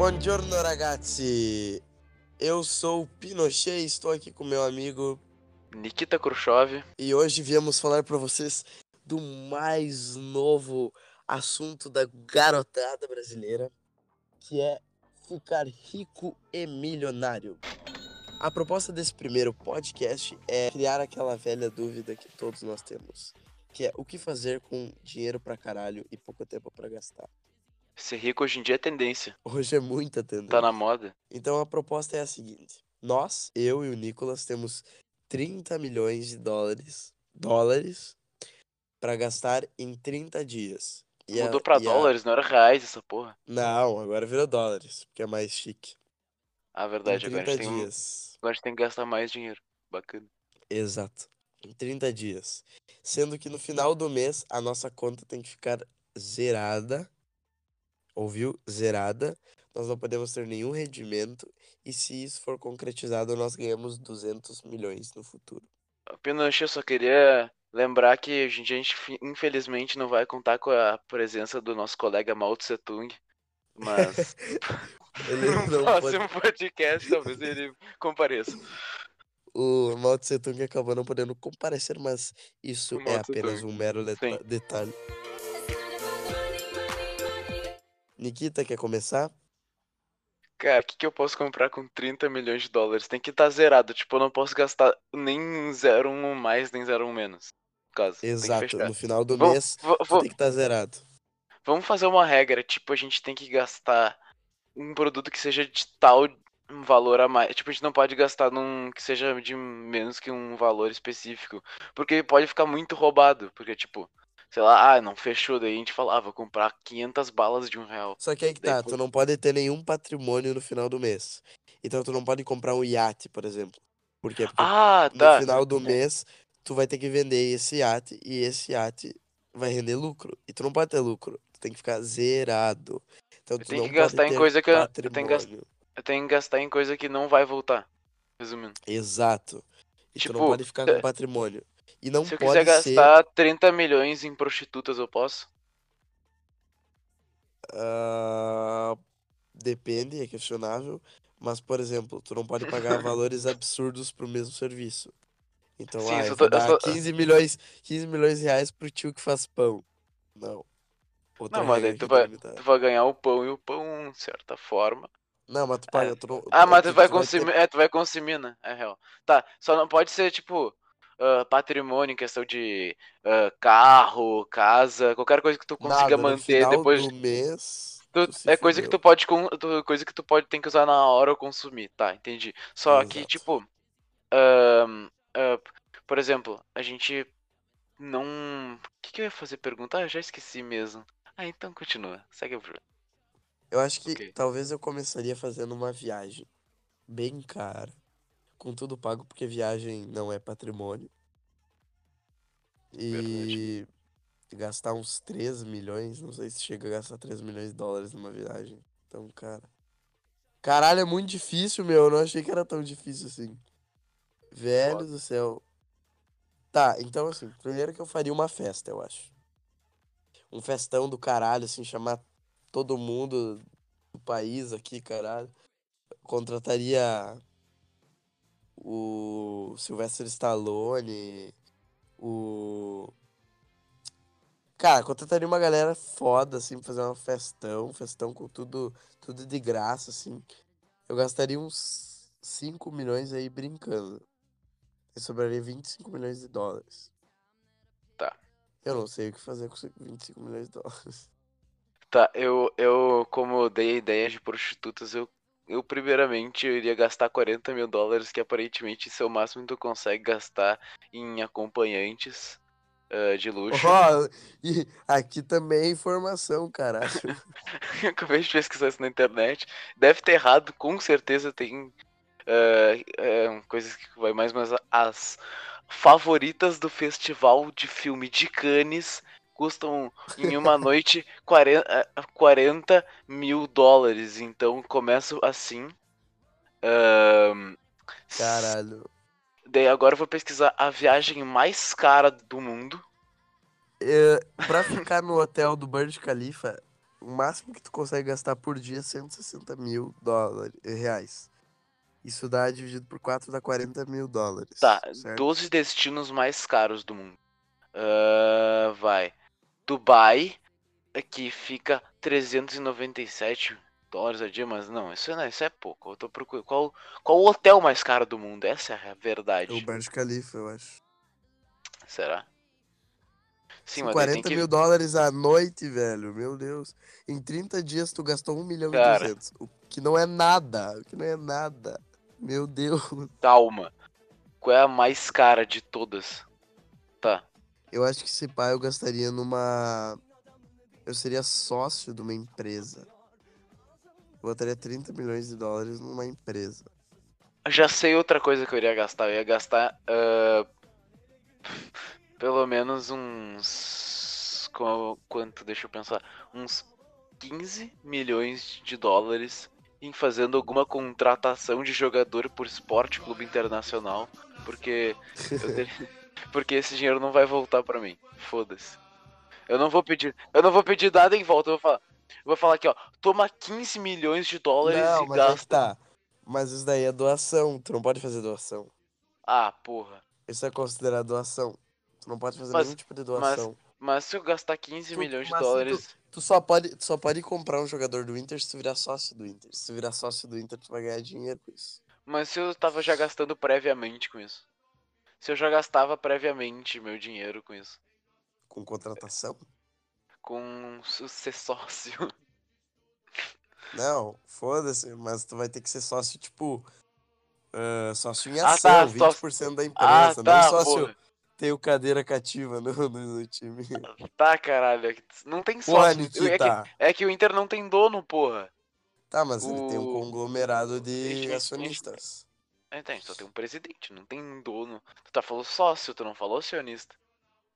Buongiorno ragazzi, eu sou o Pinochet e estou aqui com meu amigo Nikita Khrushchev. e hoje viemos falar para vocês do mais novo assunto da garotada brasileira, que é ficar rico e milionário. A proposta desse primeiro podcast é criar aquela velha dúvida que todos nós temos, que é o que fazer com dinheiro pra caralho e pouco tempo pra gastar. Ser rico hoje em dia é tendência. Hoje é muita tendência. Tá na moda. Então a proposta é a seguinte: nós, eu e o Nicolas, temos 30 milhões de dólares, dólares para gastar em 30 dias. E a- Mudou pra e a- dólares, não era reais essa porra. Não, agora virou dólares, porque é mais chique. Ah, verdade, agora a 30 gente, tem, dias. agora a gente tem que gastar mais dinheiro. Bacana. Exato. Em 30 dias. Sendo que no final do mês a nossa conta tem que ficar zerada. Ouviu? Zerada. Nós não podemos ter nenhum rendimento. E se isso for concretizado, nós ganhamos 200 milhões no futuro. Pinochet, eu só queria lembrar que hoje em dia a gente infelizmente não vai contar com a presença do nosso colega Mao Tse Tung. Mas Ele no não pode... próximo podcast talvez ele compareça. O Mao Tse Tung acabou não podendo comparecer, mas isso é apenas um mero Sim. detalhe. Nikita, quer começar? Cara, o que, que eu posso comprar com 30 milhões de dólares? Tem que estar zerado. Tipo, eu não posso gastar nem 0,1 mais, nem 0,1 menos. No caso, Exato, no final do mês tem que estar zerado. Vamos fazer uma regra, tipo, a gente tem que gastar um produto que seja de tal valor a mais. Tipo, a gente não pode gastar num que seja de menos que um valor específico. Porque pode ficar muito roubado. Porque, tipo, sei lá, ah, não fechou. Daí a gente fala, ah, vou comprar 500 balas de um real. Só que aí que Daí tá, foi. tu não pode ter nenhum patrimônio no final do mês. Então tu não pode comprar um iate, por exemplo. Por quê? Porque Ah, no tá. final do mês tu vai ter que vender esse iate e esse iate vai render lucro. E tu não pode ter lucro. Tu tem que ficar zerado. Então Eu tu tenho não que gastar pode em coisa que eu- eu tenho que gastar-. Eu tenho que gastar em coisa que não vai voltar. Resumindo. Exato. E tu não Tipo, pode ficar com patrimônio. E não Se eu quiser ser. gastar 30 milhões em prostitutas, eu posso? ah, depende, é questionável. Mas, por exemplo, tu não pode pagar valores absurdos pro mesmo serviço. Então, Sim, ah, eu tô- eu dar só- 15 milhões, 15 milhões de reais pro tio que faz pão. Não. Outra Não, mas aí tu vai, tu vai ganhar o pão e o pão, de certa forma. Não, mas tu paga. Tu não, Ah, é mas tu vai ter- consumir. É, tu vai consumir, né? É real. Tá, só não pode ser, tipo, ah, patrimônio questão de ah, carro, casa, qualquer coisa que tu consiga nada, manter depois. do mês. tu- tu é coisa que fudeu. tu pode. tu- coisa que tu pode tem que usar na hora ou consumir. Tá, entendi. Só que, tipo. ah, por exemplo, a gente não. O que, que eu ia fazer pergunta? Ah, eu já esqueci mesmo. Ah, então continua. Segue o jogo. Eu acho que Ok. talvez eu começaria fazendo uma viagem bem cara, com tudo pago, porque viagem não é patrimônio. E gastar uns 3 milhões, não sei se chega a gastar 3 milhões de dólares numa viagem. Então, cara. Caralho, é muito difícil, meu. Eu não achei que era tão difícil assim. Velho Foda. do céu. Tá, então assim, primeiro que eu faria uma festa, eu acho. Um festão do caralho, assim, chamar todo mundo do país aqui, caralho. Contrataria o Sylvester Stallone, o. Cara, contrataria uma galera foda, assim, pra fazer uma festão, festão com tudo, tudo de graça, assim. Eu gastaria uns 5 milhões aí brincando. E sobraria 25 milhões de dólares. Tá. Eu não sei o que fazer com 25 milhões de dólares. Tá, eu, eu como dei a ideia de prostitutas, eu, eu primeiramente eu iria gastar 40 mil dólares, que aparentemente isso é o máximo que tu consegue gastar em acompanhantes ah, de luxo. Ó, e aqui também é informação, caralho. Acabei de pesquisar isso na internet. Deve ter errado, com certeza tem ah, ah, coisas que vai mais, mas as favoritas do festival de filme de Cannes custam em uma noite 40, ah, 40 mil dólares. Então começo assim. Caralho. Daí agora eu vou pesquisar a viagem mais cara do mundo. É, pra ficar no hotel do Burj Khalifa, o máximo que tu consegue gastar por dia é 160 mil dólares, reais. Isso dá, dividido por 4, dá 40 mil dólares. Tá, certo? 12 destinos mais caros do mundo. Ah, vai. Dubai, que fica 397 dólares a dia, mas não, isso, não, isso é pouco. Eu tô procurando. Qual, qual o hotel mais caro do mundo? Essa é a verdade. É o Burj Khalifa, eu acho. Será? Sim, mas daí 40 tem que. mil dólares à noite, velho. Meu Deus. Em 30 dias tu gastou 1 milhão Cara. e 200. O que não é nada. O que não é nada. Meu Deus. Calma. Qual é a mais cara de todas? Tá. Eu acho que esse pai eu gastaria numa. Eu seria sócio de uma empresa. Eu botaria 30 milhões de dólares numa empresa. Já sei outra coisa que eu iria gastar. Eu ia gastar. ah, pelo menos uns. qu- Quanto? Deixa eu pensar. Uns 15 milhões de dólares em fazendo alguma contratação de jogador por esporte clube internacional. Porque. eu ter- Porque esse dinheiro não vai voltar pra mim. Foda-se. Eu não vou pedir. Eu não vou pedir nada em volta. Eu vou falar. Eu vou falar aqui, ó. Toma 15 milhões de dólares Não, e mas gasta. tá. Mas isso daí é doação. Tu não pode fazer doação. Ah, porra. Isso é considerado doação. Tu não pode fazer Mas- nenhum tipo de doação. Mas se eu gastar 15 Tu- milhões de mas se tu- dólares. Tu só pode, tu só pode comprar um jogador do Inter se tu virar sócio do Inter. Se tu virar sócio do Inter, tu vai ganhar dinheiro com isso. Mas se eu tava já gastando previamente com isso. Se eu já gastava previamente meu dinheiro com isso. Com contratação? Com ser sócio. Não, foda-se, mas tu vai ter que ser sócio, tipo. ah, sócio em Ah, ação, tá, 20% da Ah, empresa, tá, não sócio porra. ter o cadeira cativa no, no, time. Tá, caralho. é Não tem Porra, sócio. É que, é que o Inter não tem dono, porra. Tá, mas ele tem um O- conglomerado de acionistas. Entende? Só tem um presidente, não tem dono. Tu tá falando sócio, tu não falou acionista.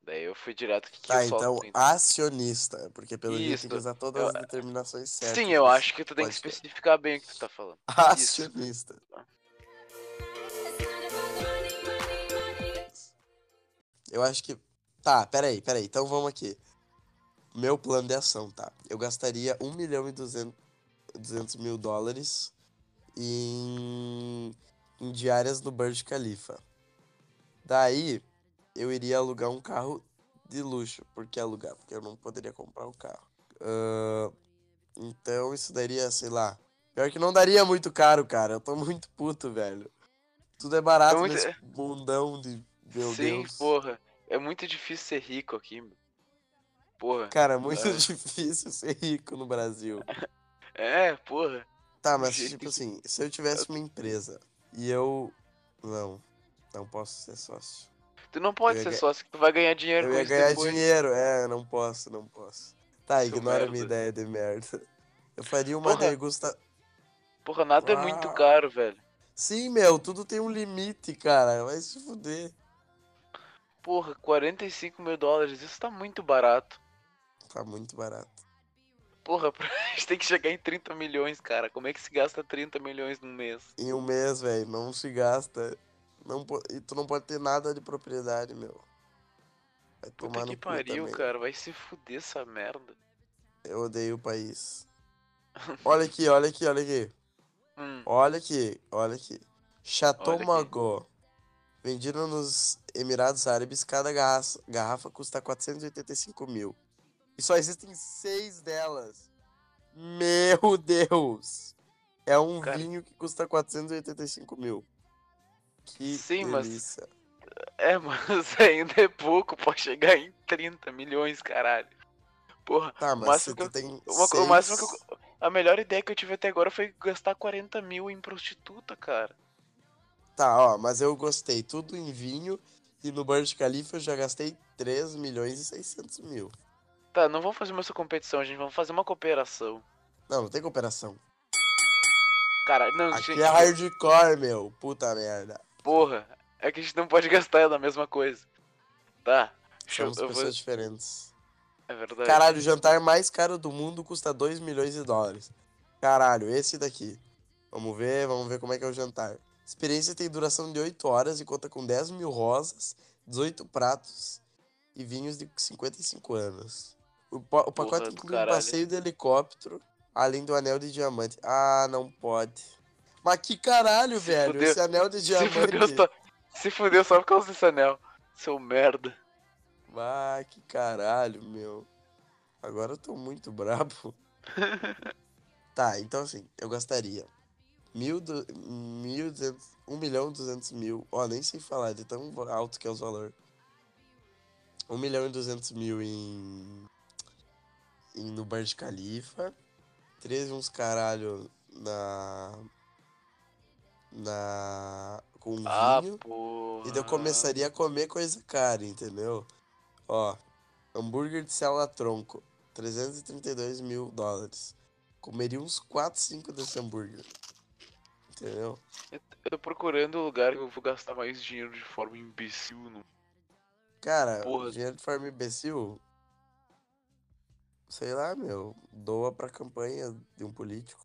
Daí eu fui direto que, que Tá, sócio então acionista, porque pelo jeito tem Isso, que usar todas eu- as determinações certas. Sim, eu acho que tu tem que especificar bem o que tu tá falando. Acionista. Eu acho que. Tá, peraí, peraí. Então vamos aqui. Meu plano de ação, tá? Eu gastaria 1 milhão e 200, 200 mil dólares em, em diárias no Burj Khalifa. Daí, eu iria alugar um carro de luxo. Por que alugar? Porque eu não poderia comprar o carro. Ahn, então, isso daria, sei lá. Pior que não daria muito caro, cara. Eu tô muito puto, velho. Tudo é barato É muito- nesse mundão de. Meu Sim, Deus. porra. É muito difícil ser rico aqui, meu. Porra. Cara, muito É. difícil ser rico no Brasil. É, porra. Tá, mas tipo assim, se eu tivesse uma empresa e eu. Não, não posso ser sócio. Tu não pode ser ga- sócio, que tu vai ganhar dinheiro Eu com ia ganhar depois. dinheiro, é, não posso, não posso. Tá, Seu ignora a minha merda. ideia de merda. Eu faria uma Porra. degusta. Porra, nada é muito Ah. caro, velho. Sim, meu, tudo tem um limite, cara. Vai se fuder. Porra, 45 mil dólares, isso tá muito barato. Tá muito barato. Porra, a gente tem que chegar em 30 milhões, cara. Como é que se gasta 30 milhões num mês? Em um mês, velho, não se gasta. Não, e tu não pode ter nada de propriedade, meu. Vai Puta tomar que pariu, cara. Vai se fuder essa merda. Eu odeio o país. Olha aqui, olha aqui, olha aqui. Hum, Olha aqui, olha aqui. Chateau. Vendido nos Emirados Árabes, cada garrafa, garrafa custa 485 mil. E só existem seis delas. Meu Deus! É um Cara. vinho que custa 485 mil. Que Sim, mas- delícia. É, mas ainda é pouco pra chegar em 30 milhões, caralho. Porra, Tá, mas se tu eu- tem uma, seis... o máximo que eu- a melhor ideia que eu tive até agora foi gastar 40 mil em prostituta, cara. Tá, ó, mas eu gostei. Tudo em vinho. E no Burj Khalifa eu já gastei 3 milhões e 600 mil. Tá, não vamos fazer uma competição, gente. Vamos fazer uma cooperação. Não, não tem cooperação. Cara, não, Aqui gente. é hardcore, meu. Puta merda. Porra, é que a gente não pode gastar na mesma coisa. Tá. Eu, Somos eu vou... pessoas diferentes. É verdade. Caralho, o jantar mais caro do mundo custa 2 milhões de dólares. Caralho, esse daqui. Vamos ver, vamos ver como é que é o jantar. Experiência tem duração de 8 horas e conta com 10 mil rosas, 18 pratos e vinhos de 55 anos. O, o pacote inclui um passeio de helicóptero, além do anel de diamante. Ah, não pode. Mas que caralho, Se velho. fudeu. Esse anel de Se diamante. fudeu, só, se fudeu só por causa desse anel. Seu merda. Ah, que caralho, meu. Agora eu tô muito brabo. tá, então assim, eu gastaria mil, du... mil duzentos... um milhão e duzentos mil. Ó, nem sei falar de tão alto que é os valores. Um milhão e duzentos mil em... no Burj Khalifa. 13 uns caralho na... Na... Com Ah, vinho. porra. E daí eu começaria a comer coisa cara, entendeu? Ó, hambúrguer de célula tronco, 332 mil dólares. Comeria uns 4, 5 desse hambúrguer. Entendeu? Eu tô procurando um lugar que eu vou gastar mais dinheiro de forma imbecil. No... Cara, Porra. dinheiro de forma imbecil. Sei lá, meu. Doa pra campanha de um político.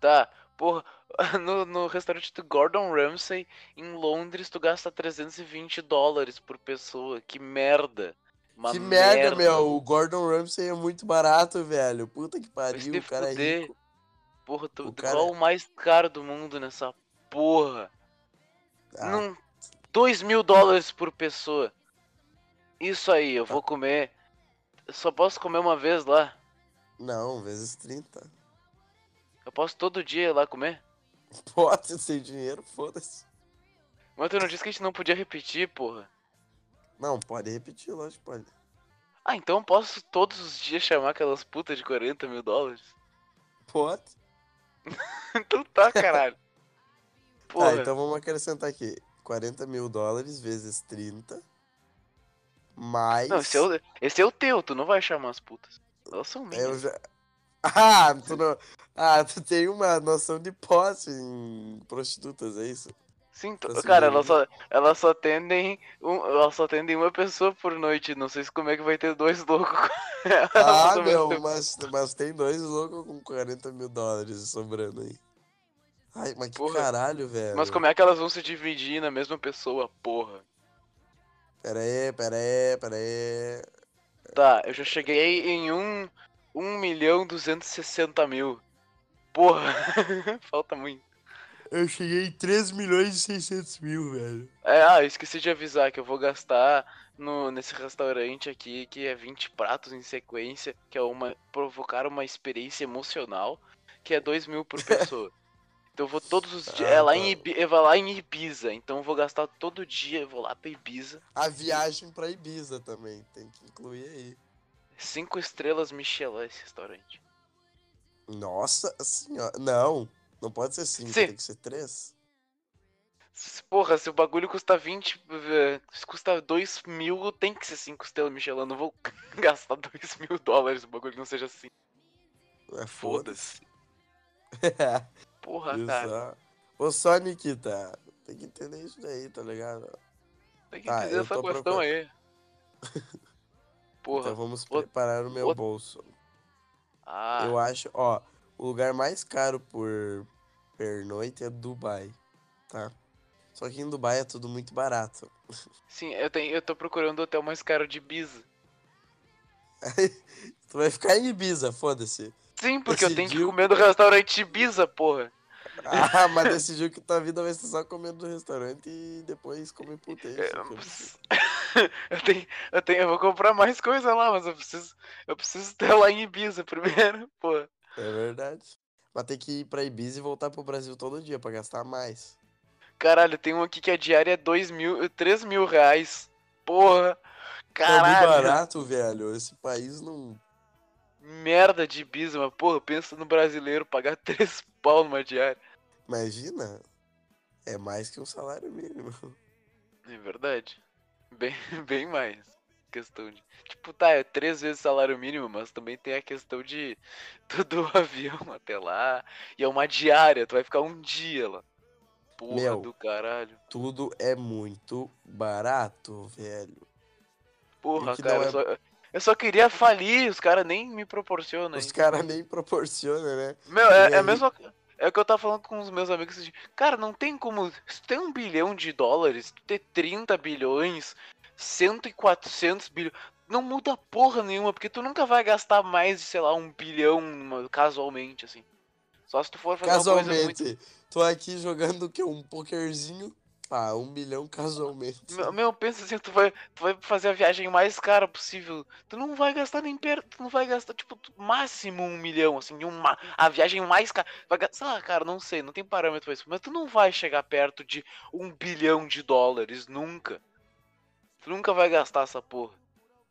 Tá, porra, no, no restaurante do Gordon Ramsay, em Londres, tu gasta 320 dólares por pessoa. Que merda. Uma que merda, meu. O Gordon Ramsay é muito barato, velho. Puta que pariu, o cara é fuder. rico. Porra, tu, O cara- qual o mais caro do mundo nessa porra? Ah, Não, 2 mil dólares por pessoa. Isso aí, eu Tá. vou comer. Eu só posso comer uma vez lá. Não, vezes 30. Eu posso todo dia ir lá comer. Pode, sem dinheiro, foda-se. Mas tu não disse que a gente não podia repetir, porra. Não, pode repetir, lógico, pode. Ah, então eu posso todos os dias chamar aquelas putas de 40 mil dólares? Pode. então tá, caralho. Porra. Tá, então vamos acrescentar aqui. 40 mil dólares vezes 30. Mais. Não, esse é, o, esse é o teu, tu não vai chamar as putas. Elas são minhas. Eu já. Ah, tu não. Ah, tu tem uma noção de posse em prostitutas, é isso? Sim, tu- tá cara, elas só, elas só atendem. Um, elas só atendem uma pessoa por noite. Não sei se como é que vai ter dois loucos. Ah, meu, mas, mas tem dois loucos com 40 mil dólares sobrando aí. Ai, mas que Porra. caralho, velho. Mas como é que elas vão se dividir na mesma pessoa, porra? Pera aí, pera aí, pera aí. Tá, eu já cheguei em um, 1 milhão 260 mil. Porra, falta muito. Eu cheguei em 3 milhões e 600 mil, velho. É, ah, esqueci de avisar que eu vou gastar no, nesse restaurante aqui, que é 20 pratos em sequência, que é uma provocar uma experiência emocional, que é 2 mil por pessoa. Então eu vou todos os dias. Ah, é, lá tá. em Ibi- é lá em Ibiza, então eu vou gastar todo dia, eu vou lá pra Ibiza. A viagem pra Ibiza também, tem que incluir aí. Cinco estrelas Michelin esse restaurante. Nossa senhora. Não, não pode ser 5, Sim. tem que ser 3. Se- Porra, se o bagulho custa 20, eh, se custa 2 mil, tem que ser 5 estrelas Michelin. Eu não vou gastar 2 mil dólares o bagulho não seja assim. É Foda-se. Porra, Isso, cara. ó. Ô só, Nikita, tem que entender isso daí, tá ligado? Tem que Tá, entender essa questão procurando. aí. Porra. Então vamos o- preparar o meu o- bolso. Ah, Eu acho, ó, o lugar mais caro por pernoite é Dubai, tá? Só que em Dubai é tudo muito barato. sim, eu, tenho, eu tô procurando o hotel mais caro de Ibiza. tu vai ficar em Ibiza, foda-se. Sim, porque eu tenho que Decidiu. comer no restaurante Ibiza, porra. Ah, mas decidiu que tua vida vai ser só comendo no restaurante e depois comer que eu eu tenho, eu tenho, eu vou comprar mais coisa lá, mas eu preciso, eu preciso ter lá em Ibiza primeiro, porra. É verdade. Mas tem que ir pra Ibiza e voltar pro Brasil todo dia pra gastar mais. Caralho, tem um aqui que a diária é 2 mil, 3 mil reais. Porra. É muito Caralho. barato, velho. Esse país não. merda de Ibiza, mas porra, pensa no brasileiro pagar 3 pau numa diária. Imagina. É mais que um salário mínimo. É verdade. Bem, bem mais. Questão de. Tipo, tá, é três vezes salário mínimo, mas também tem a questão de todo o avião até lá. E é uma diária, tu vai ficar um dia lá. Porra Meu. do caralho. Tudo é muito barato, velho. Porra, cara, é- só, eu só queria falir, os caras nem me proporcionam. Os caras nem proporcionam, né? Meu, é, é a mesma. É o que eu tava falando com os meus amigos. assim, Cara, não tem como. Se tem um bilhão de dólares, tu ter 30 bilhões, 100 e 400 bilhões. não muda porra nenhuma, porque tu nunca vai gastar mais de, sei lá, um bilhão casualmente, assim. Só se tu for fazer Casualmente, muito... tô aqui jogando o quê? Um pokerzinho. Ah, um milhão casualmente. Meu, meu, pensa assim, tu vai, tu vai fazer a viagem mais cara possível. Tu não vai gastar nem perto, tu não vai gastar, tipo, tu- máximo um milhão, assim, uma, a viagem mais cara. Vai gastar, ah, cara, não sei, não tem parâmetro pra isso, mas tu não vai chegar perto de um bilhão de dólares, nunca. Tu nunca vai gastar essa porra.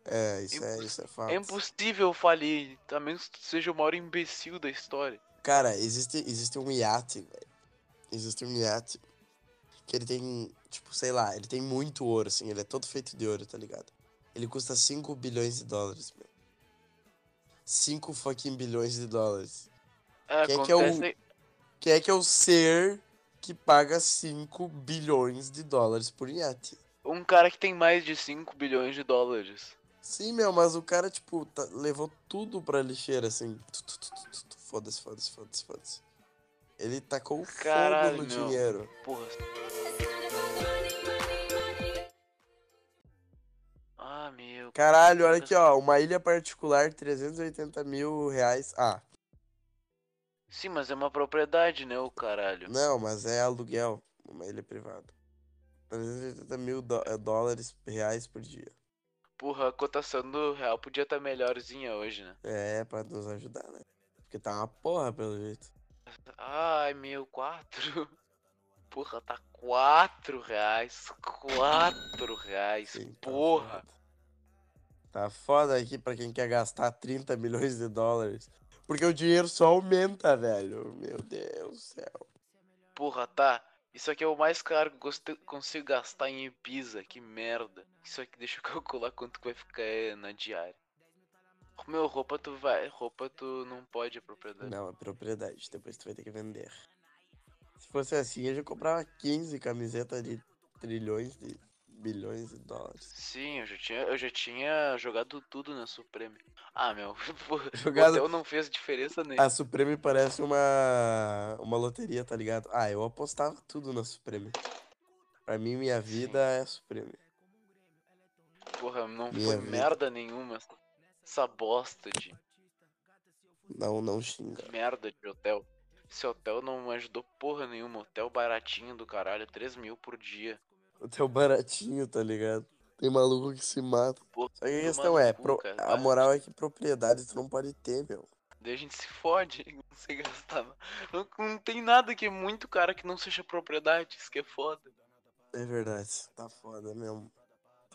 É, isso é, isso é fato. É impossível falir, a menos que tu seja o maior imbecil da história. Cara, existe, existe um iate, velho. Existe um iate que ele tem, tipo, sei lá, ele tem muito ouro, assim, ele é todo feito de ouro, tá ligado? Ele custa 5 bilhões de dólares, meu. 5 fucking bilhões de dólares. É, Quem é que é o- Quem é que é o ser que paga 5 bilhões de dólares por iate? um cara que tem mais de 5 bilhões de dólares. Sim, meu, mas o cara, tipo, tá- levou tudo pra lixeira, assim. Foda-se, foda-se, foda-se, foda-se. Ele tacou Caralho, fogo no meu. dinheiro. Porra. Ah, meu. Caralho, olha aqui, ó. Uma ilha particular, 380 mil reais. Ah, Sim, mas é uma propriedade, né, o caralho? não, mas é aluguel. Uma ilha privada. 380 mil eh, dólares reais por dia. Porra, a cotação do real podia estar melhorzinha hoje, né? É, pra nos ajudar, né? Porque tá uma porra, pelo jeito. Ai, meu, quatro. Porra, tá quatro reais. Quatro reais. Tá Porra. Tá foda aqui pra quem quer gastar 30 milhões de dólares. Porque o dinheiro só aumenta, velho. Meu Deus do céu. Porra, tá. Isso aqui é o mais caro que eu consigo gastar em Ibiza. Que merda. Isso aqui, deixa eu calcular quanto que vai ficar eh, na diária. Meu, roupa tu vai. Roupa tu não pode, é propriedade. Não, é propriedade. Depois tu vai ter que vender. Se fosse assim, eu já comprava 15 camisetas de trilhões de bilhões de dólares. Sim, eu já tinha, eu já tinha jogado tudo na Supreme. Ah, meu, Jogado- o hotel não fez diferença nenhuma. A Supreme parece uma uma loteria, tá ligado? Ah, eu apostava tudo na Supreme. Pra mim, minha vida é a Supreme. Porra, não Minha foi vida. merda nenhuma essa, essa bosta de Não, não xinga. merda de hotel. Esse hotel não ajudou porra nenhuma. Hotel baratinho do caralho, 3 mil por dia. O teu baratinho, tá ligado? Tem maluco que se mata. Porra, Só que a questão é, pro- cara, a moral é que propriedade tu não pode ter, meu. Daí a gente se fode, não sei gastar. Não, não tem nada que é muito cara que não seja propriedade, isso que é foda. É verdade, tá foda mesmo.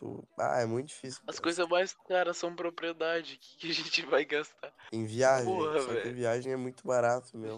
Tu... Ah, é muito difícil. As coisas mais caras são propriedade, o que, que a gente vai gastar? Em viagem, Porra, só que viagem é muito barato, meu.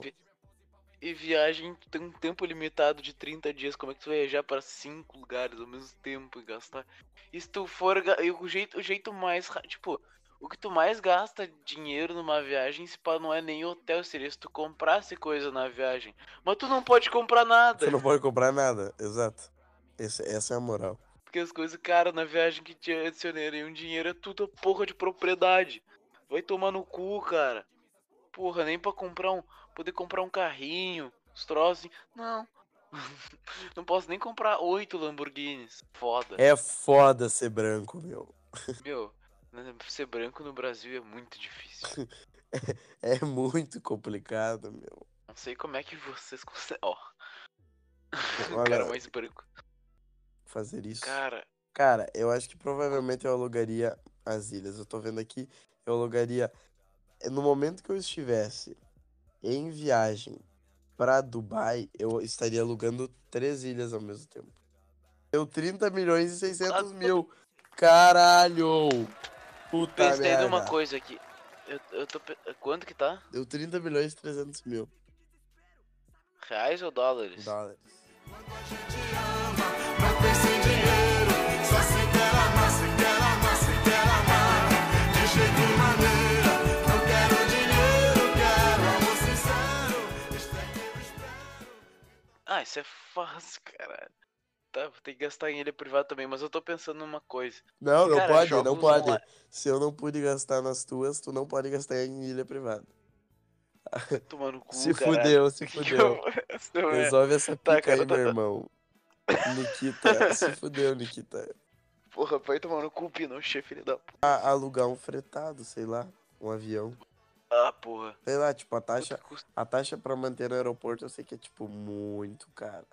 E viagem tem um tempo limitado de 30 dias. Como é que tu vai viajar para cinco lugares ao mesmo tempo e gastar? E se tu for. O jeito, o jeito mais. Tipo, o que tu mais gasta dinheiro numa viagem, se pá, não é nem hotel, seria se tu comprasse coisa na viagem. Mas tu não pode comprar nada. Você não pode comprar nada, exato. Esse, essa é a moral. Porque as coisas caras na viagem que te adicionariam dinheiro é tudo porra de propriedade. Vai tomar no cu, cara. Porra, nem pra comprar um. Poder comprar um carrinho, os troços. Não. Não posso nem comprar oito Lamborghinis. Foda. É foda ser branco, meu. Meu, ser branco no Brasil é muito difícil. É muito complicado, meu. Não sei como é que vocês conseguem. Ó, o Olha, cara mais branco. Fazer isso. Cara, Cara, eu acho que provavelmente eu alugaria as ilhas. Eu tô vendo aqui, eu alugaria. No momento que eu estivesse em viagem pra Dubai, eu estaria alugando três ilhas ao mesmo tempo. Deu 30 milhões e 600 mil. Caralho! Puta pensei merda. numa coisa aqui. Eu, eu tô. Quanto que tá? Deu 30 milhões e 300 mil Reais ou dólares? dólares. Ah, isso é fácil, caralho. Tá, vou ter que gastar em ilha privada também, mas eu tô pensando numa coisa. Não, não Cara, pode, não pode. online- Se eu não pude gastar nas tuas, tu não pode gastar em ilha privada. Tomar no cu, Se caralho. fudeu, se fudeu. eu- é- Resolve essa Tá, pica cara, aí, tá- meu irmão. Nikita, se fudeu, Nikita. Porra, vai tomar no cu, Pinochet, filho da p. A- alugar um fretado, sei lá, um avião. Ah, porra. Sei lá, tipo, a taxa, a taxa pra manter no aeroporto eu sei que é, tipo, muito cara.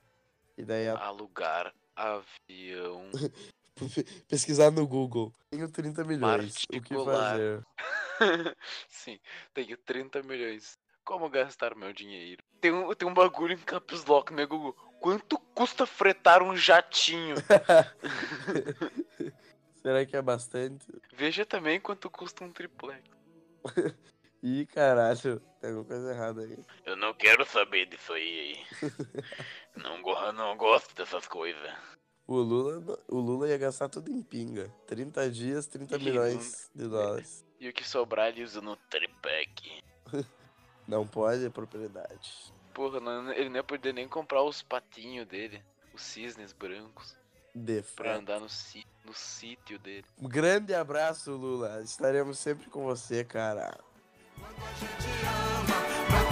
E daí, a- alugar avião pesquisar no Google. Tenho 30 milhões, o que fazer? Sim, tenho 30 milhões. Como gastar meu dinheiro? Tem um, tem um bagulho em Caps Lock, né, Google? Quanto custa fretar um jatinho? Será que é bastante? Veja também quanto custa um triplex. Ih, caralho, tem alguma coisa errada aí. Eu não quero saber disso aí. não, go não gosto dessas coisas. O Lula, o Lula ia gastar tudo em pinga. 30 dias, 30 Ih, milhões de dólares. E o que sobrar ele usa no tripack. Não pode, é propriedade. Porra, não- ele não ia poder nem comprar os patinhos dele. Os cisnes brancos. De Pra fato. andar no, no sítio dele. Um grande abraço, Lula. Estaremos sempre com você, cara. Não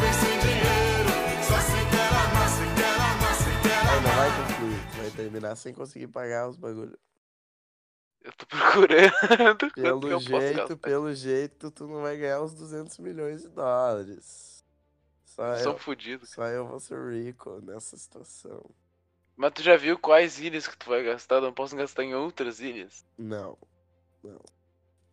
pense em dinheiro, só se quer amar, se quer amar, se quer Aí não amar. vai concluir. Tu vai terminar sem conseguir pagar os bagulho. Eu tô procurando. Pelo jeito, pelo jeito, tu não vai ganhar os 200 milhões de dólares. Só Sou eu, fudido. só eu vou ser rico nessa situação. Mas tu já viu quais ilhas que tu vai gastar? Não posso gastar em outras ilhas. Não, não.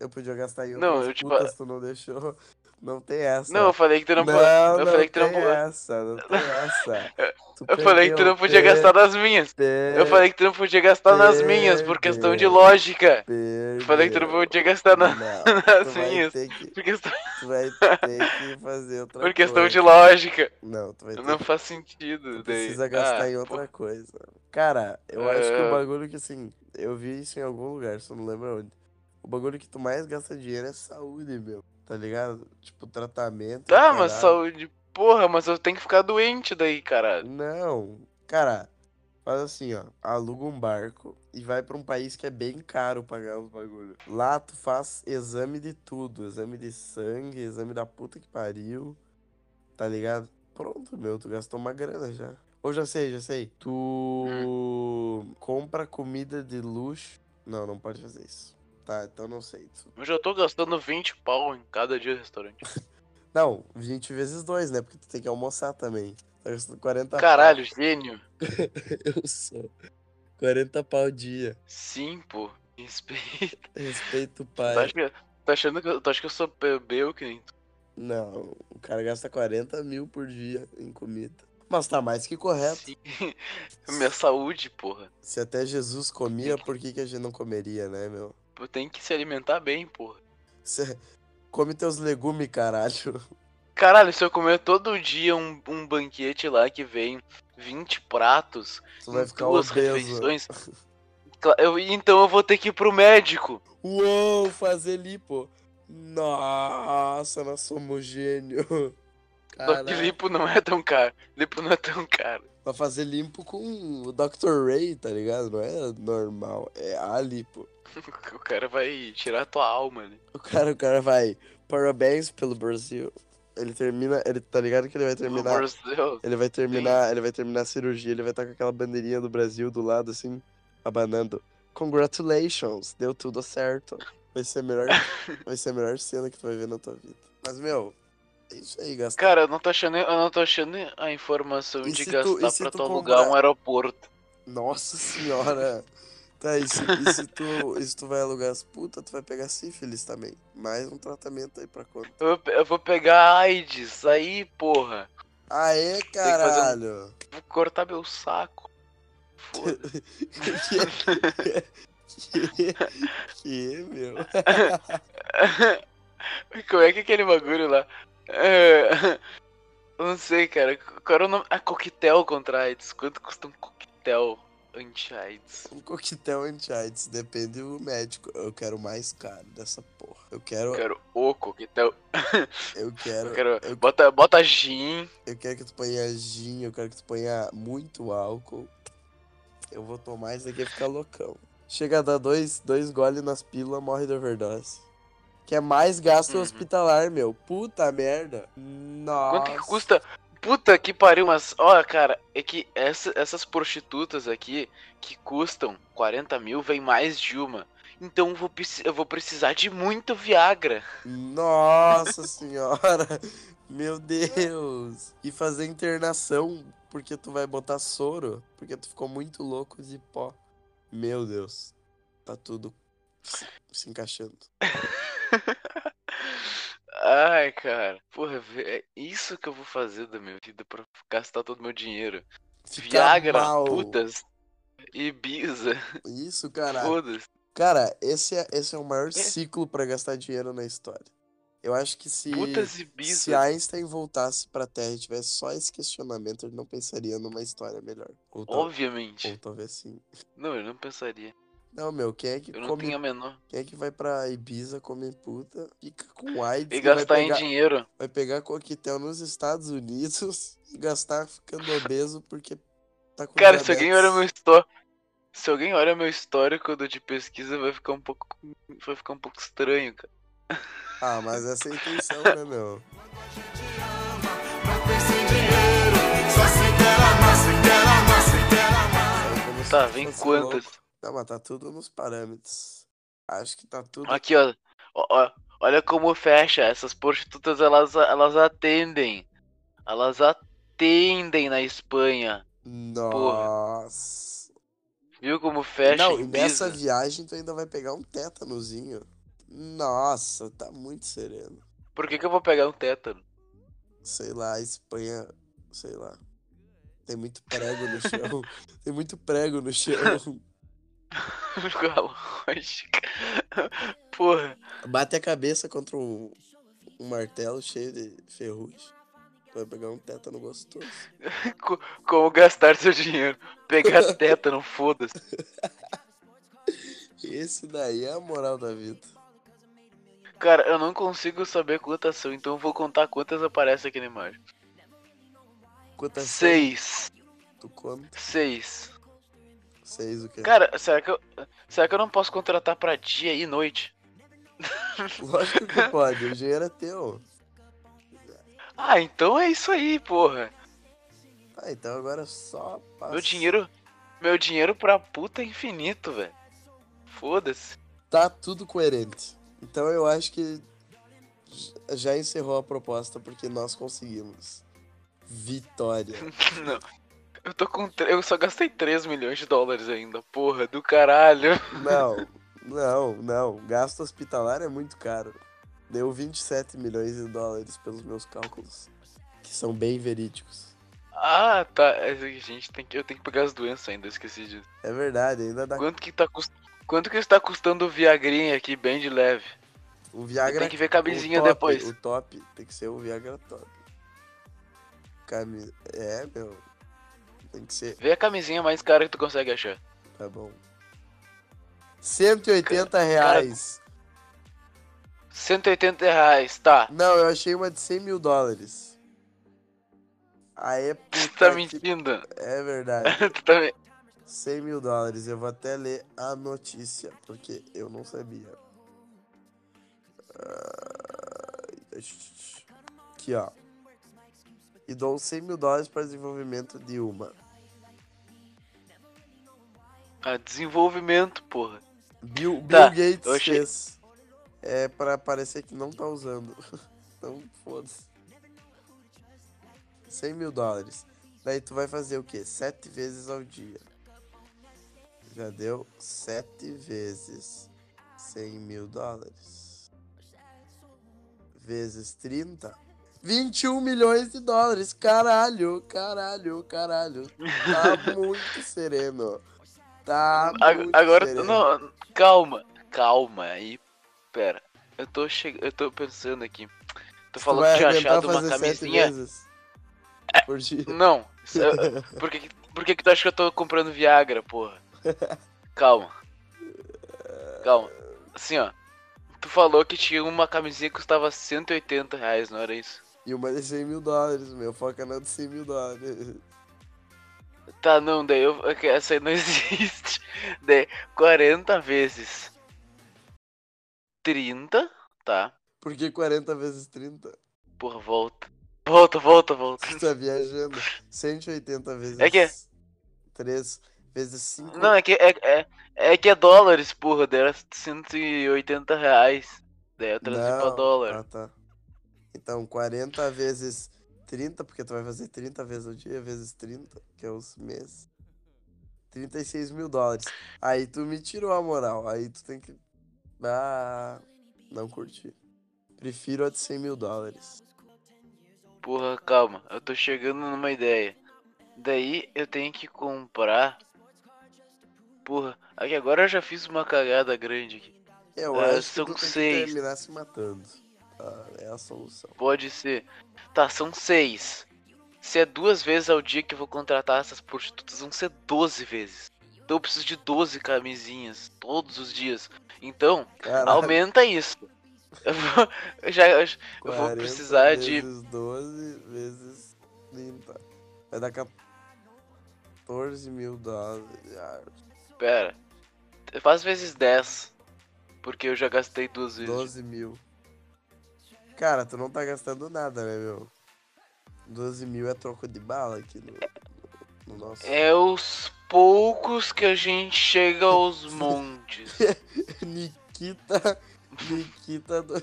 Eu podia gastar em Não, outras eu, tipo, putas, tu não deixou. Não tem essa. Não, eu falei que tu não, não. Eu não falei que tu não tem pode. essa, não tem essa. Eu falei que tu não podia gastar nas minhas. Eu falei que tu não podia gastar nas minhas por questão de lógica. Eu falei que tu não podia gastar na- Não, nas minhas. que, Por questão, tu vai ter que fazer outra por questão coisa. de lógica. Não, tu vai ter Não que faz sentido. Tu precisa daí. gastar Ah, em pô, outra coisa. Cara, eu acho que o É. bagulho que assim, eu vi isso em algum lugar, só não lembro onde. O bagulho que tu mais gasta dinheiro é saúde, meu. Tá ligado? Tipo, tratamento. Tá, mas saúde. Porra, mas eu tenho que ficar doente daí, caralho. Não. Cara, faz assim, ó. Aluga um barco e vai pra um país que é bem caro pagar os bagulhos. Lá tu faz exame de tudo. Exame de sangue, exame da puta que pariu. Tá ligado? Pronto, meu. Tu gastou uma grana já. Ou já sei, já sei. Tu compra comida de luxo. Não, não pode fazer isso. Tá, então não sei. Eu já tô gastando 20 pau em cada dia no restaurante. Não, 20 vezes 2, né? Porque tu tem que almoçar também. Tá gastando 40 pau. Caralho, gênio. Eu sou. 40 pau dia. Sim, pô. Respeito. Respeito o pai. que, tá achando que, eu- tu acha que eu sou bebeu que nem tu? Não, o cara gasta 40 mil por dia em comida. Mas tá mais que correto. Sim. Minha saúde, porra. Se até Jesus comia, por que, que a gente não comeria, né, meu? Tenho que se alimentar bem, porra. Cê... Come teus legumes, caralho. Caralho, se eu comer todo dia um, um banquete lá que vem 20 pratos, Tu vai ficar duas obeso. refeições. eu- então eu vou ter que ir pro médico. Uou, fazer lipo. Nossa, nós somos gênio. Só que lipo não é tão caro. Lipo não é tão caro. Pra fazer limpo com o Dr. Ray, tá ligado? Não é normal, é a lipo. O cara vai tirar tua alma, né? O cara, o cara vai, parabéns pelo Brasil. Ele termina, ele tá ligado que ele vai terminar, Brasil. ele vai terminar, ele vai terminar a cirurgia, ele vai estar com aquela bandeirinha do Brasil do lado assim, abanando. Congratulations, deu tudo certo. Vai ser a melhor, vai ser a melhor cena que tu vai ver na tua vida. Mas meu, é isso aí, Gastão. Cara, eu não tô achando, eu não tô achando a informação E de tu- gastar se pra tu tu alugar comprar- um aeroporto. Nossa senhora. Tá, e se, e se tu, e se tu vai alugar as putas, tu vai pegar sífilis também. Mais um tratamento aí pra conta. Eu, eu vou pegar AIDS aí, porra. Aê, fazer um- caralho! Vou cortar meu saco. Foda. que, que, que, meu? Como é que é aquele bagulho lá? É, não sei, cara. Qual era o nome? Ah, coquetel contra AIDS. Quanto custa um coquetel anti-AIDS? Um coquetel anti-AIDS, depende do médico. Eu quero mais caro dessa porra. Eu quero, Eu quero o coquetel. eu quero, Eu quero. eu, Bota, bota gin. eu quero que tu ponha gin, eu quero que tu ponha muito álcool. Eu vou tomar isso aqui e ficar loucão. Chega a dar dois, dois goles nas pílulas, morre de overdose. Que é mais gasto Uhum. hospitalar, meu. Puta merda. Nossa. Quanto que custa? Puta que pariu, mas, ó, cara, é que essa- essas prostitutas aqui que custam 40 mil, vem mais de uma. Então eu vou, eu vou precisar de muito Viagra. Nossa senhora! Meu Deus! E fazer internação porque tu vai botar soro, porque tu ficou muito louco de pó. Meu Deus. Tá tudo se, se encaixando. Ai, cara. Porra, é isso que eu vou fazer da minha vida pra gastar todo o meu dinheiro. Ficar Viagra, mal. putas, Ibiza, Isso, cara. foda-se. Cara, esse é, esse é o maior ciclo pra gastar dinheiro na história. Eu acho que se, se. Einstein voltasse pra Terra e tivesse só esse questionamento, ele não pensaria numa história melhor. Ou, tal- Obviamente. ou talvez sim. Não, eu não pensaria. Não, meu, quem é que Eu não come tenho a menor. Quem é que vai pra Ibiza comer puta, fica com AIDS E e vai gastar em pegar, dinheiro. vai pegar coquetel nos Estados Unidos e gastar ficando obeso porque tá com Cara, se alguém olha meu histórico. Se alguém olha meu histórico do de pesquisa, vai ficar um pouco. Vai ficar um pouco estranho, cara. Ah, mas essa é a intenção, né, meu? Em Tá, vem quantas? Não, mas tá tudo nos parâmetros. Acho que tá tudo. Aqui, ó. Ó, Olha como fecha. Essas prostitutas, elas, elas atendem. Elas atendem na Espanha. Nossa. Viu como fecha? Não, e nessa viagem tu ainda vai pegar um tétanozinho. Nossa, tá muito sereno. Por que, que eu vou pegar um tétano? Sei lá, a Espanha, sei lá. Tem muito prego no chão. Tem muito prego no chão. Qual a lógica? Porra. Bate a cabeça contra um, um martelo cheio de ferrugem. Vai pegar um tétano gostoso. Co- Como gastar seu dinheiro? Pegar tétano, foda-se. Esse daí é a moral da vida. Cara, eu não consigo saber quantas são, então eu vou contar quantas aparecem aqui na imagem. Quantas são? Seis. Tu conta? Seis. Seis o quê? Cara, será que eu. Será que eu não posso contratar pra dia e noite? Lógico que pode, o dinheiro é teu. Ah, então é isso aí, porra. Ah, então agora só passa. Meu dinheiro. Meu dinheiro pra puta é infinito, velho. Foda-se. Tá tudo coerente. Então eu acho que já encerrou a proposta porque nós conseguimos. Vitória. Não. Eu tô com. Eu só gastei 3 milhões de dólares ainda, porra, do caralho. Não, não, não. Gasto hospitalar é muito caro. Deu 27 milhões de dólares pelos meus cálculos. Que são bem verídicos. Ah, tá. É, Gente, tem que, eu tenho que pegar as doenças ainda, esqueci disso. É verdade, ainda dá. Quanto que tá cust... Quanto que está custando o Viagrinha aqui, bem de leve? O Viagra. Tem que ver o camisinha top, depois. O top tem que ser o Viagra top. Cami... É, meu. Tem que ser. Vê a camisinha mais cara que tu consegue achar. Tá bom. 180 reais. 180 reais, tá. Não, eu achei uma de 100 mil dólares. Aê, Tu puta tá que- mentindo. É verdade. tu tá me... 100 mil dólares. Eu vou até ler a notícia, porque eu não sabia. Ah, Aqui, ó. E dou 100 mil dólares para desenvolvimento de uma. Ah, desenvolvimento, porra. Bill, Bill Tá, Gates achei- fez. É pra parecer que não tá usando. então, foda-se. 100 mil dólares. Daí tu vai fazer o quê? 7 vezes ao dia. Já deu 7 vezes 100 mil dólares. Vezes 30. 21 milhões de dólares. Caralho, caralho, caralho. Tá muito sereno. Tá Agora, não, calma, calma aí. Pera, eu tô che... eu tô pensando aqui. Tu falou que tinha achado uma camisinha. dia. Não, é- por que, por que que tu acha que eu tô comprando Viagra, porra? Calma. Calma. Assim, ó. Tu falou que tinha uma camisinha que custava 180 reais, não era isso? E uma de 100 mil dólares, meu. Foca na de 100 mil dólares. Tá, não, daí eu, é essa aí não existe. Daí 40 vezes 30, tá? Por que 40 vezes 30? Porra, volta. Volta, volta, volta. Tu tá viajando. 180 vezes. É que é- 3 vezes 5. Não, é que é, é, é que é dólares, porra. Daí era 180 reais. Daí eu traduzi pra dólar. Ah, tá. Então, 40 vezes 30, porque tu vai fazer 30 vezes ao dia, vezes 30, que é os meses. 36 mil dólares. Aí tu me tirou a moral. Aí tu tem que. Ah, não curti. Prefiro a de 100 mil dólares. Porra, calma. Eu tô chegando numa ideia. Daí eu tenho que comprar. Porra, aqui agora eu já fiz uma cagada grande aqui. Eu É, acho que são tu tem seis. que terminar se matando. Ah, é a solução. Pode ser. Tá, são seis. Se é duas vezes ao dia que eu vou contratar essas prostitutas, vão ser 12 vezes. Então eu preciso de 12 camisinhas todos os dias. Então, aumenta isso. Eu vou, eu já, eu vou 40 precisar de. vezes 12 vezes 30. Vai dar 14 mil dólares. Pera. Faz vezes 10. Porque eu já gastei duas vezes. 12 mil. Cara, tu não tá gastando nada, né, meu? 12 mil é troco de bala aqui no, no nosso. É os poucos que a gente chega aos montes. Nikita. Nikita. Do...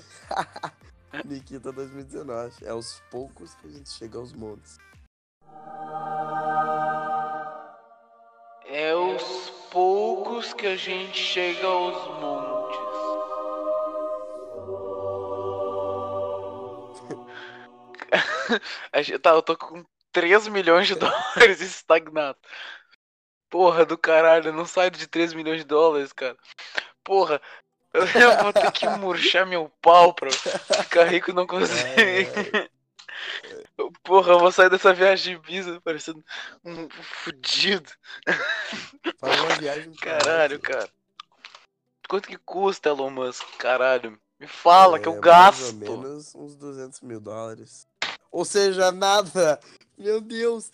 Nikita 2019. É aos poucos que a gente chega aos montes. É os poucos que a gente chega aos montes. tá, eu tô com 3 milhões de dólares estagnado. Porra do caralho, eu não saio de 3 milhões de dólares, cara. Porra, eu eu vou ter que murchar meu pau pra ficar rico e não conseguir. Porra, eu vou sair dessa viagem bisa parecendo um fudido. Faz uma viagem Caralho, cara. Quanto que custa, Elon Musk? Caralho. Me fala que É, eu Mais ou gasto. menos uns 200 mil dólares. Ou seja, nada. Meu Deus.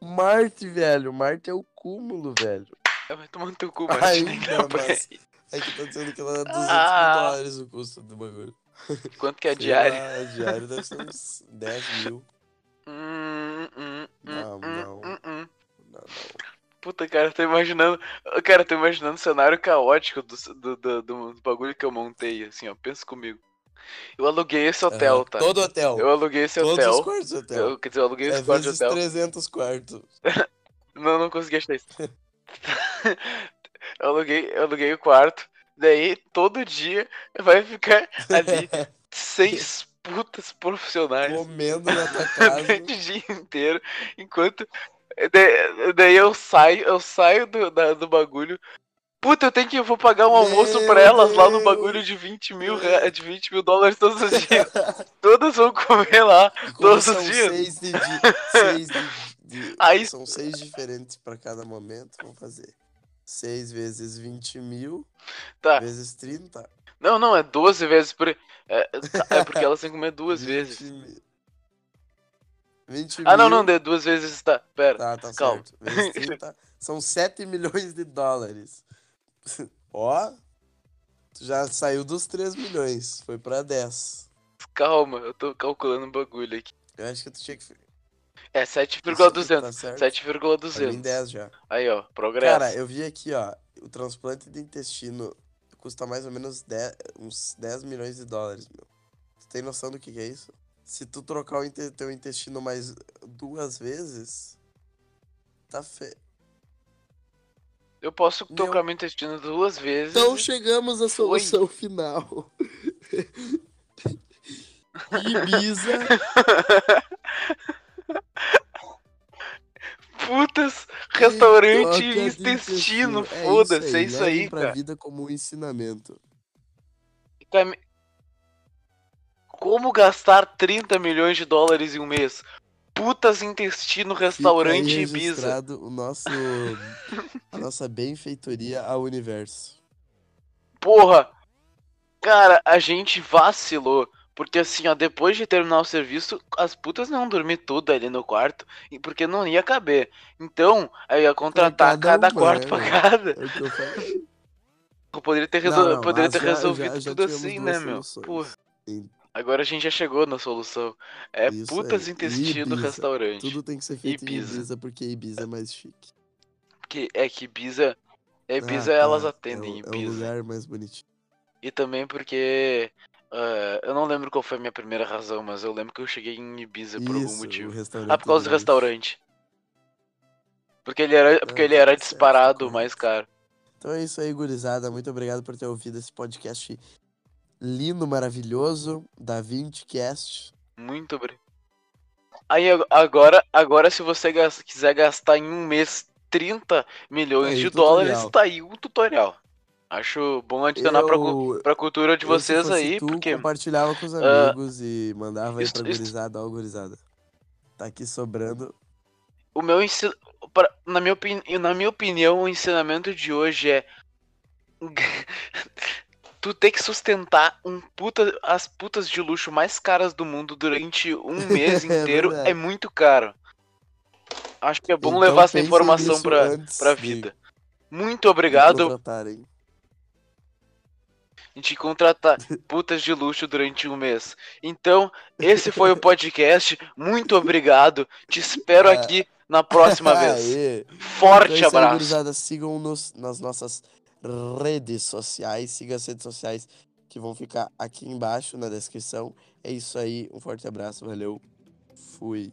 Marte, velho. Marte é o cúmulo, velho. Vai tomando teu cu, mas nem Ainda, dá pra mas-. É que tá dizendo que ela é 200 Ah. mil dólares o custo do bagulho. Quanto que é diário? lá, diário deve ser uns 10 mil. Hum, hum, hum, Não, hum, não. hum, hum. Não, não. Puta, cara, tô imaginando. Cara, tô imaginando o cenário caótico do, do, do, do bagulho que eu montei, assim, ó. Pensa comigo. Eu aluguei esse hotel, Aham. tá? Todo hotel. Eu aluguei esse Todos hotel. os quartos de hotel. Eu, quer dizer, eu aluguei é esse quarto de vezes hotel. 300 quartos. Não, não consegui achar isso. eu, aluguei, eu aluguei o quarto. Daí, todo dia, vai ficar ali seis putas profissionais Comendo na tua casa. o dia inteiro. Enquanto. da- Daí eu saio, eu saio do, da- do bagulho. Puta, eu tenho que. Eu vou pagar um almoço Meu pra elas lá no bagulho de 20 mil, de 20 mil dólares todos os dias. Todas vão comer lá. Todos os dias. seis de, seis de, de- Aí- são seis diferentes pra cada momento, vamos fazer. 6 vezes 20 mil Tá. vezes 30. Não, não, é 12 vezes por. É, é porque elas têm que comer duas 20 vezes. mi- 20 Ah, não, mil. não, de duas vezes tá. Pera. Tá, tá calma. certo. Vezes 30 são 7 milhões de dólares. Ó, tu já saiu dos 3 milhões, foi pra 10. Calma, eu tô calculando um bagulho aqui. Eu acho que tu tinha que. É Isso aí 7,200. Tá certo? 7,200. Pra mim 10 já. Aí, ó, progresso. Cara, eu vi aqui, ó, o transplante de intestino custa mais ou menos 10, uns 10 milhões de dólares, meu. Tu tem noção do que, que é isso? Se tu trocar o teu intestino mais duas vezes, tá feio. Eu posso tocar meu intestino duas vezes. Então chegamos à solução final. Ibiza, Putas, restaurante e de intestino. É Foda-se, é isso levem aí, pra cara. vida como um ensinamento. Como gastar 30 milhões de dólares em um mês? Putas intestino, restaurante Fica Ibiza. o nosso, a nossa benfeitoria ao universo. Porra! Cara, a gente vacilou. Porque assim, ó, depois de terminar o serviço, as putas não dormir tudo ali no quarto, e porque não ia caber. Então, aí ia contratar cada cada, uma, quarto né, pra cada. É o que eu. Eu poderia ter, Não, resol... não, poderia ter já- resolvido já- já tudo assim, né, meu? Porra. Agora a gente já chegou na solução. É Isso putas aí. intestino Ibiza. restaurante. Tudo tem que ser feito Ibiza. em Ibiza, porque Ibiza é mais chique. Que é que Ibiza. É Ibiza Ah, elas tá. atendem é, o- É o Ibiza. lugar mais bonitinho. E também porque. ah, eu não lembro qual foi a minha primeira razão, mas eu lembro que eu cheguei em Ibiza por algum Isso, motivo. Ah, por causa do restaurante. Porque ele era, porque Ah, ele era certo, disparado correto. mais caro. Então é isso aí, gurizada. Muito obrigado por ter ouvido esse podcast lindo, maravilhoso, da 20cast. Muito obrigado. Aí ag- agora, agora se você gas- quiser gastar em um mês 30 milhões Aí, de tutorial. dólares, tá aí o tutorial. Acho bom adicionar pra, Eu- pra cultura de vocês aí, tu, porque compartilhava com os ah, amigos e mandava aí isso- pra isso- gurizada, ó, gurizada. Tá aqui sobrando. o meu ensino. Na minha, opini- na minha opinião, o ensinamento de hoje é. tu ter que sustentar um puta, as putas de luxo mais caras do mundo durante um mês É inteiro verdade. é muito caro. Acho que é bom Então levar essa informação pra, pra de- vida. Muito de obrigado. contratarem. A gente contratar putas de luxo durante um mês. Então, esse foi o podcast. Muito obrigado. Te espero Ah. aqui na próxima vez. Forte Então é abraço. Sigam-nos nas nossas redes sociais. Siga as redes sociais que vão ficar aqui embaixo na descrição. É isso aí. Um forte abraço. Valeu. Fui.